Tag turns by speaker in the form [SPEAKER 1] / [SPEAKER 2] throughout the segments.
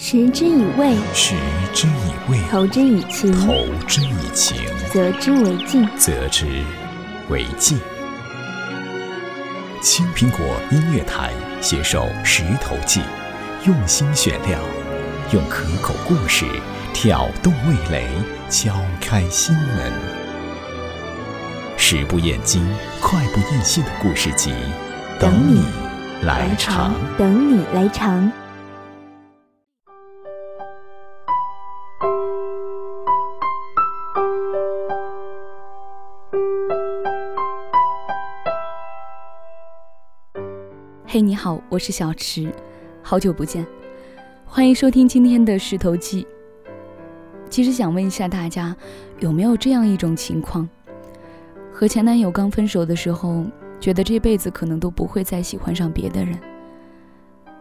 [SPEAKER 1] 食之以味，
[SPEAKER 2] 食之以味，
[SPEAKER 1] 投之以情，
[SPEAKER 2] 投之以情，
[SPEAKER 1] 则之为敬。
[SPEAKER 2] 则之为敬。青苹果音乐台携手《石头记》，用心选料，用可口故事挑动味蕾，敲开心门。食不厌精，快不厌细的故事集，等你来尝。
[SPEAKER 1] 等你来尝。好，我是小池，好久不见，欢迎收听今天的《石头记》。其实想问一下大家，有没有这样一种情况：和前男友刚分手的时候，觉得这辈子可能都不会再喜欢上别的人，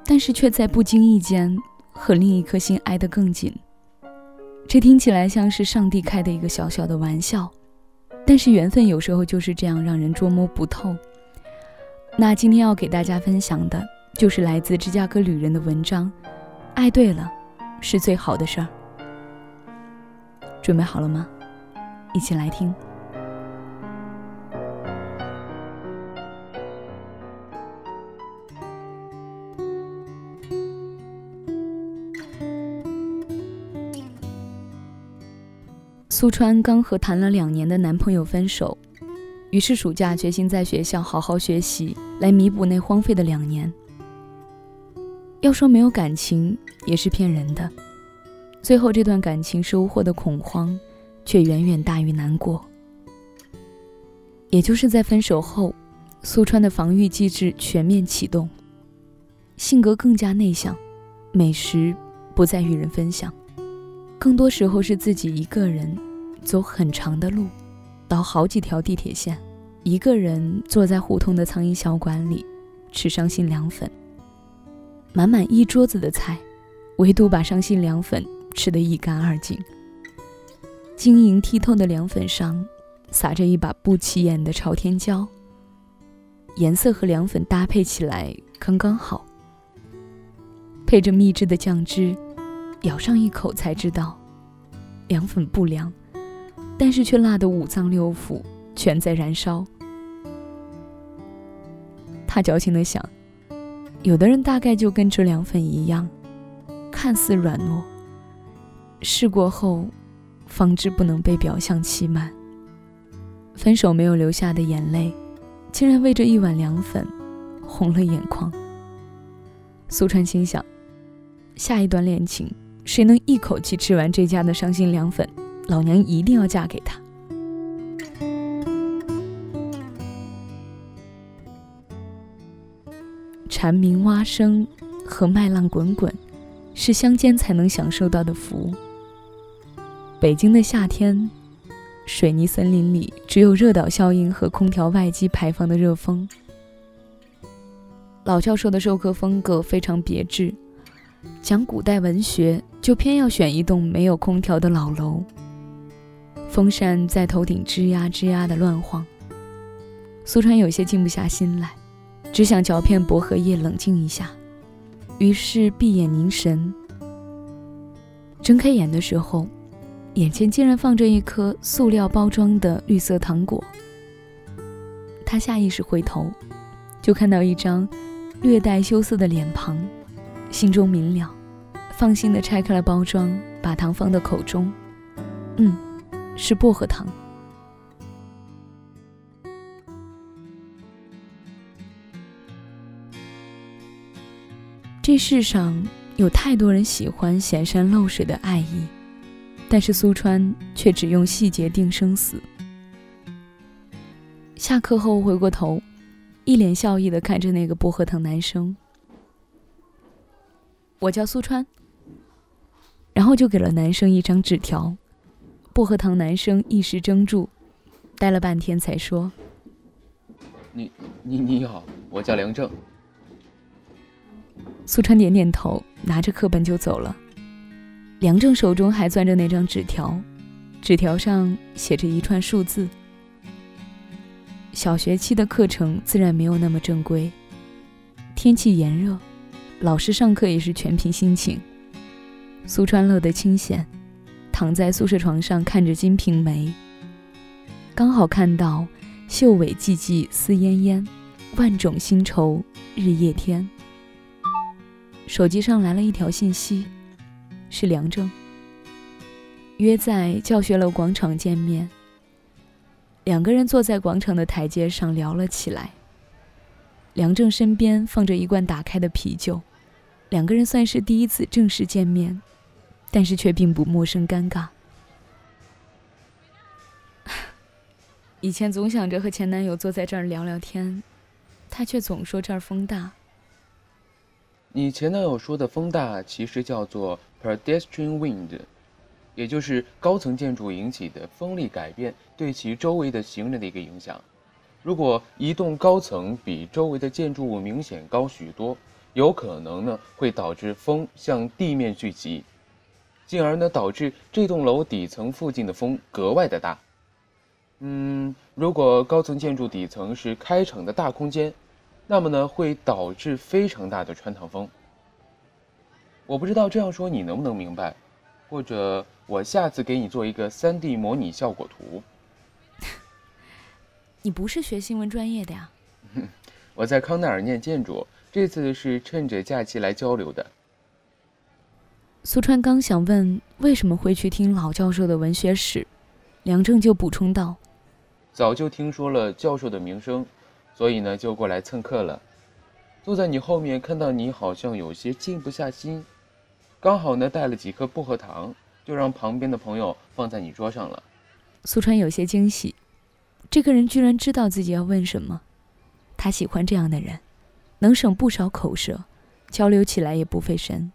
[SPEAKER 1] 但是却在不经意间和另一颗心挨得更紧。这听起来像是上帝开的一个小小的玩笑，但是缘分有时候就是这样让人捉摸不透。那今天要给大家分享的，就是来自芝加哥旅人的文章，《爱对了，是最好的事儿》。准备好了吗？一起来听。苏川刚和谈了两年的男朋友分手。于是暑假决心在学校好好学习，来弥补那荒废的两年。要说没有感情，也是骗人的。最后这段感情收获的恐慌，却远远大于难过。也就是在分手后，苏川的防御机制全面启动，性格更加内向，美食不再与人分享，更多时候是自己一个人走很长的路。倒好几条地铁线，一个人坐在胡同的苍蝇小馆里，吃伤心凉粉。满满一桌子的菜，唯独把伤心凉粉吃得一干二净。晶莹剔透的凉粉上，撒着一把不起眼的朝天椒，颜色和凉粉搭配起来刚刚好。配着秘制的酱汁，咬上一口才知道，凉粉不凉。但是却辣得五脏六腑全在燃烧。他矫情的想，有的人大概就跟这凉粉一样，看似软糯，试过后，方知不能被表象欺瞒。分手没有流下的眼泪，竟然为这一碗凉粉，红了眼眶。苏川心想，下一段恋情，谁能一口气吃完这家的伤心凉粉？老娘一定要嫁给他。蝉鸣蛙声和麦浪滚滚，是乡间才能享受到的福。北京的夏天，水泥森林里只有热岛效应和空调外机排放的热风。老教授的授课风格非常别致，讲古代文学就偏要选一栋没有空调的老楼。风扇在头顶吱呀吱呀的乱晃，苏川有些静不下心来，只想嚼片薄荷叶冷静一下。于是闭眼凝神，睁开眼的时候，眼前竟然放着一颗塑料包装的绿色糖果。他下意识回头，就看到一张略带羞涩的脸庞，心中明了，放心地拆开了包装，把糖放到口中，嗯。是薄荷糖。这世上有太多人喜欢显山露水的爱意，但是苏川却只用细节定生死。下课后回过头，一脸笑意的看着那个薄荷糖男生：“我叫苏川。”然后就给了男生一张纸条。薄荷糖男生一时怔住，待了半天才说：“
[SPEAKER 3] 你你你好，我叫梁正。”
[SPEAKER 1] 苏川点点头，拿着课本就走了。梁正手中还攥着那张纸条，纸条上写着一串数字。小学期的课程自然没有那么正规，天气炎热，老师上课也是全凭心情。苏川乐得清闲，躺在宿舍床上看着《金瓶梅》，刚好看到“秀尾寂寂思烟烟，万种新愁日夜添”。手机上来了一条信息，是梁正，约在教学楼广场见面。两个人坐在广场的台阶上聊了起来。梁正身边放着一罐打开的啤酒，两个人算是第一次正式见面，但是却并不陌生尴尬。以前总想着和前男友坐在这儿聊聊天，他却总说这儿风大。
[SPEAKER 3] 你前男友说的风大，其实叫做 pedestrian wind，也就是高层建筑引起的风力改变对其周围的行人的一个影响。如果一栋高层比周围的建筑物明显高许多，有可能呢会导致风向地面聚集，进而呢导致这栋楼底层附近的风格外的大。嗯，如果高层建筑底层是开敞的大空间，那么呢会导致非常大的穿堂风。我不知道这样说你能不能明白，或者我下次给你做一个 3D 模拟效果图。
[SPEAKER 1] 你不是学新闻专业的呀？
[SPEAKER 3] 我在康奈尔念建筑，这次是趁着假期来交流的。
[SPEAKER 1] 苏川刚想问为什么会去听老教授的文学史，梁正就补充道：“
[SPEAKER 3] 早就听说了教授的名声，所以呢就过来蹭课了。坐在你后面，看到你好像有些静不下心，刚好呢带了几颗薄荷糖，就让旁边的朋友放在你桌上了。”
[SPEAKER 1] 苏川有些惊喜。这个人居然知道自己要问什么，他喜欢这样的人，能省不少口舌，交流起来也不费神。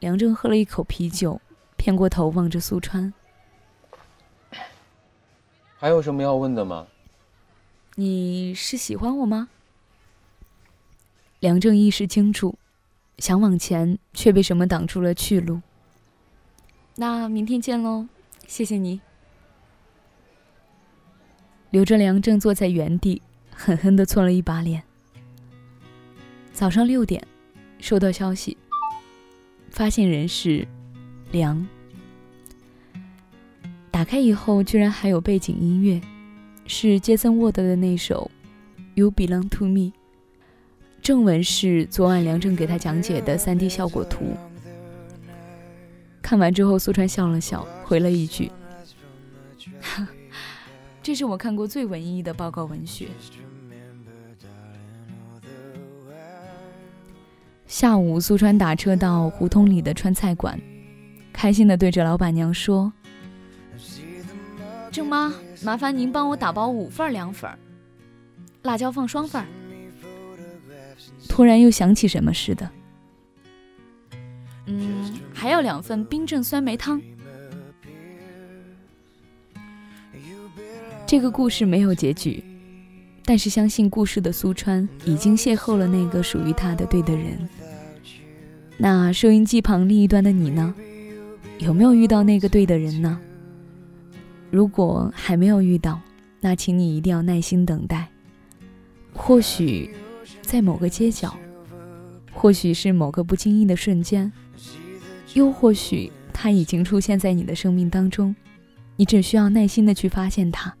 [SPEAKER 1] 梁正喝了一口啤酒，偏过头望着苏川：“
[SPEAKER 3] 还有什么要问的吗？
[SPEAKER 1] 你是喜欢我吗？”梁正意识清楚，想往前，却被什么挡住了去路。那明天见喽，谢谢你。留着梁正坐在原地，狠狠的搓了一把脸。早上六点，收到消息，发现人是梁。打开以后，居然还有背景音乐，是杰森沃德的那首《You Belong to Me》。正文是昨晚梁正给他讲解的 3D 效果图。看完之后，苏川笑了笑，回了一句。这是我看过最文艺的报告文学。下午，苏川打车到胡同里的川菜馆，开心的对着老板娘说：“郑妈，麻烦您帮我打包五份凉粉，辣椒放双份。”突然又想起什么似的，嗯，还要两份冰镇酸梅汤。这个故事没有结局，但是相信故事的苏川已经邂逅了那个属于他的对的人。那收音机旁另一端的你呢？有没有遇到那个对的人呢？如果还没有遇到，那请你一定要耐心等待。或许在某个街角，或许是某个不经意的瞬间，又或许他已经出现在你的生命当中，你只需要耐心的去发现他。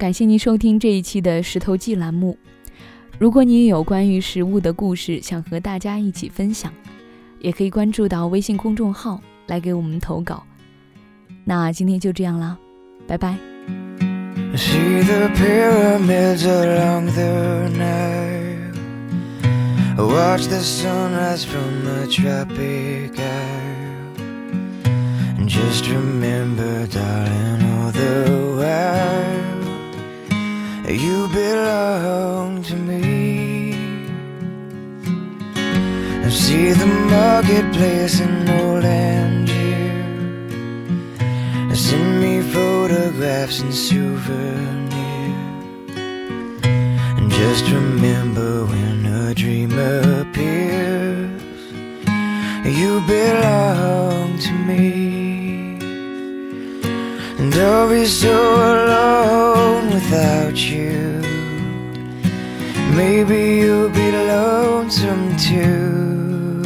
[SPEAKER 1] 感谢您收听这一期的《石头记》栏目。如果你也有关于食物的故事想和大家一起分享，也可以关注到微信公众号来给我们投稿。那今天就这样啦，拜拜。You belong to me. I see the marketplace in old Angier. Send me photographs and souvenirs. And just remember when a dream appears, you belong to me. And I'll be so Maybe you'll be lonesome too.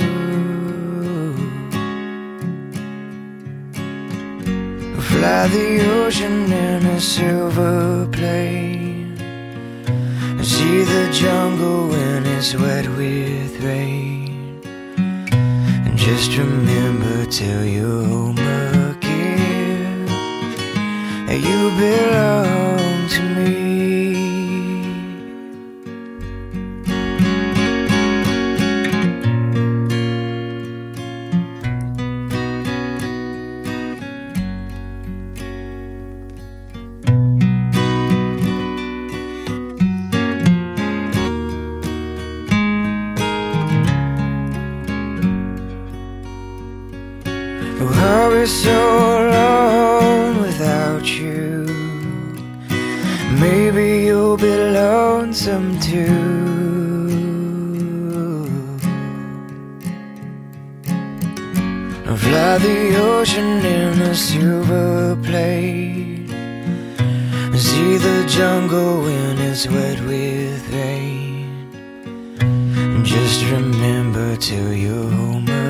[SPEAKER 4] Fly the ocean in a silver plane. See the jungle when it's wet with rain. And just remember till you're home again. You belong. Oh, I'll be so alone without you. Maybe you'll be lonesome too. I'll fly the ocean in a silver plane. See the jungle when it's wet with rain. Just remember till you're home